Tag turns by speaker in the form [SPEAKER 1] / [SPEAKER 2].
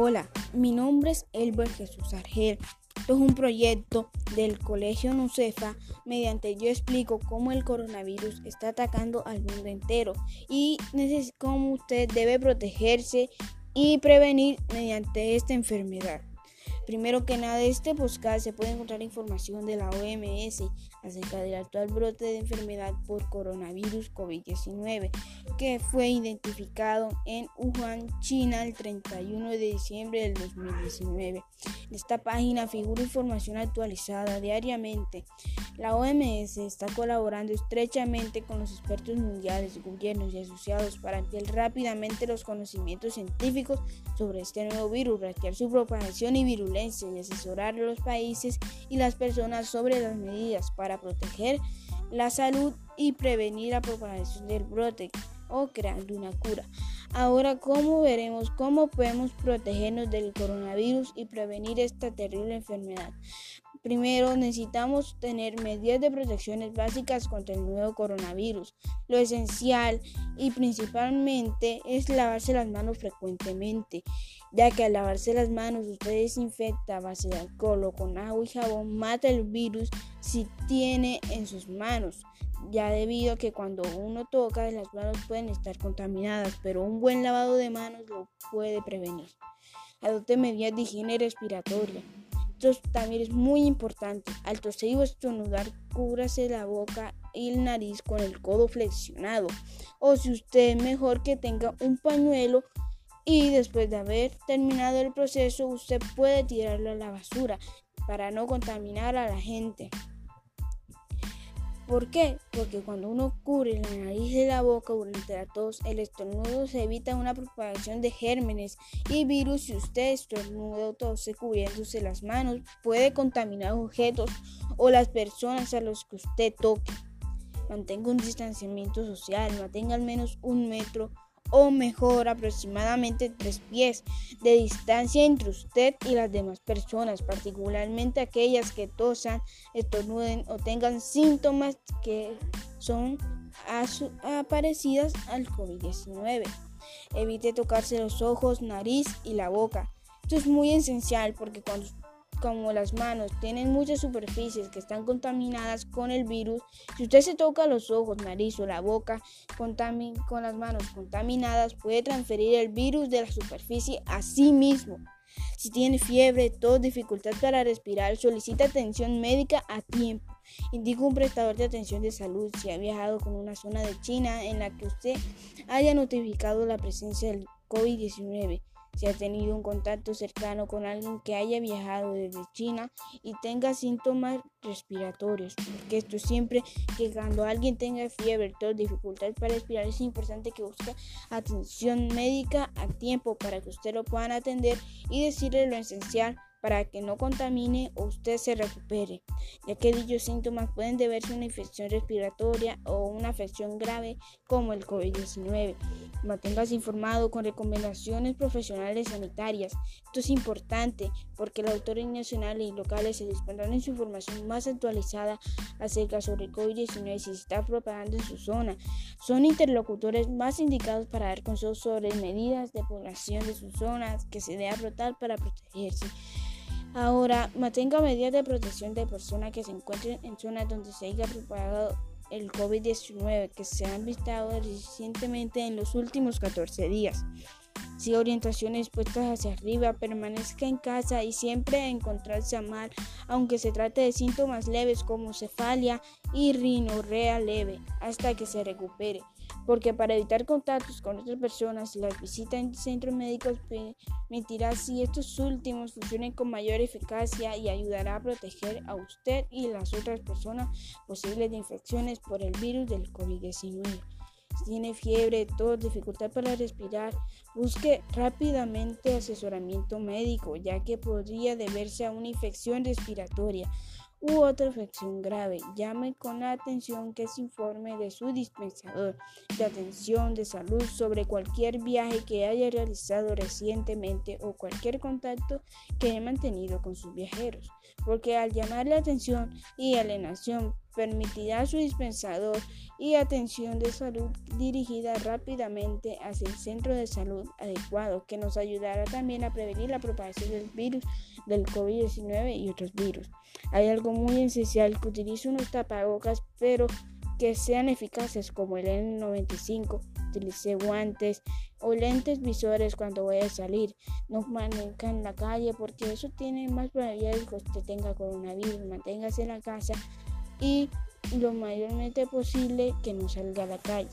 [SPEAKER 1] Hola, mi nombre es Elber Jesús Argel. Esto es un proyecto del Colegio NUCEFA mediante yo explico cómo el coronavirus está atacando al mundo entero y cómo usted debe protegerse y prevenir mediante esta enfermedad. Primero que nada, este podcast se puede encontrar información de la OMS acerca del actual brote de enfermedad por coronavirus COVID-19 que fue identificado en Wuhan, China, el 31 de diciembre del 2019. En esta página figura información actualizada diariamente. La OMS está colaborando estrechamente con los expertos mundiales, gobiernos y asociados para ampliar rápidamente los conocimientos científicos sobre este nuevo virus, rastrear su propagación y virulencia y asesorar a los países y las personas sobre las medidas para proteger la salud y prevenir la propagación del brote o creando una cura. Ahora, ¿cómo veremos cómo podemos protegernos del coronavirus y prevenir esta terrible enfermedad? Primero, necesitamos tener medidas de protecciones básicas contra el nuevo coronavirus. Lo esencial y principalmente es lavarse las manos frecuentemente, ya que al lavarse las manos usted desinfecta a base de alcohol o con agua y jabón, mata el virus si tiene en sus manos ya debido a que cuando uno toca las manos pueden estar contaminadas, pero un buen lavado de manos lo puede prevenir. Adopte medidas de higiene respiratoria. Esto también es muy importante. Al toser o estornudar, cúbrase la boca y el nariz con el codo flexionado. O si usted es mejor que tenga un pañuelo y después de haber terminado el proceso, usted puede tirarlo a la basura para no contaminar a la gente. ¿Por qué? Porque cuando uno cubre la nariz y la boca durante la tos, el estornudo se evita una propagación de gérmenes y virus. Si usted estornuda o tose cubriéndose las manos, puede contaminar objetos o las personas a los que usted toque. Mantenga un distanciamiento social, mantenga al menos un metro o mejor aproximadamente tres pies de distancia entre usted y las demás personas, particularmente aquellas que tosan, estornuden o tengan síntomas que son parecidas al COVID-19. Evite tocarse los ojos, nariz y la boca. Esto es muy esencial porque cuando como las manos tienen muchas superficies que están contaminadas con el virus, si usted se toca los ojos, nariz o la boca con las manos contaminadas, puede transferir el virus de la superficie a sí mismo. Si tiene fiebre, tos, dificultad para respirar, solicita atención médica a tiempo. Indica un prestador de atención de salud si ha viajado con una zona de China en la que usted haya notificado la presencia del COVID-19 si ha tenido un contacto cercano con alguien que haya viajado desde China y tenga síntomas respiratorios, porque esto siempre que cuando alguien tenga fiebre, tos, dificultad para respirar, es importante que busque atención médica a tiempo para que usted lo puedan atender y decirle lo esencial para que no contamine o usted se recupere, ya que dichos síntomas pueden deberse a una infección respiratoria o una afección grave como el COVID-19. Manténgase informado con recomendaciones profesionales sanitarias. Esto es importante porque las autoridades nacionales y locales se dispondrán en su información más actualizada acerca sobre el COVID-19 si se está propagando en su zona. Son interlocutores más indicados para dar consejos sobre medidas de población de sus zonas que se debe adoptar para protegerse. Ahora, mantenga medidas de protección de personas que se encuentren en zonas donde se haya propagado el COVID-19 que se han visto recientemente en los últimos 14 días. Siga orientaciones puestas hacia arriba, permanezca en casa y siempre encontrarse mal, aunque se trate de síntomas leves como cefalia y rinorrea leve, hasta que se recupere. Porque para evitar contactos con otras personas las visitas en centros médicos permitirá si estos últimos funcionen con mayor eficacia y ayudará a proteger a usted y las otras personas posibles de infecciones por el virus del COVID-19 tiene fiebre, tos, dificultad para respirar, busque rápidamente asesoramiento médico, ya que podría deberse a una infección respiratoria u otra infección grave. Llame con la atención que se informe de su dispensador de atención de salud sobre cualquier viaje que haya realizado recientemente o cualquier contacto que haya mantenido con sus viajeros, porque al llamar la atención y alienación permitirá su dispensador y atención de salud dirigida rápidamente hacia el centro de salud adecuado, que nos ayudará también a prevenir la propagación del virus del COVID-19 y otros virus. Hay algo muy esencial que utilice unos tapabocas, pero que sean eficaces como el N95. Utilice guantes o lentes visores cuando vaya a salir. No maneja en la calle porque eso tiene más probabilidades que usted tenga coronavirus. Manténgase en la casa y lo mayormente posible que no salga a la calle.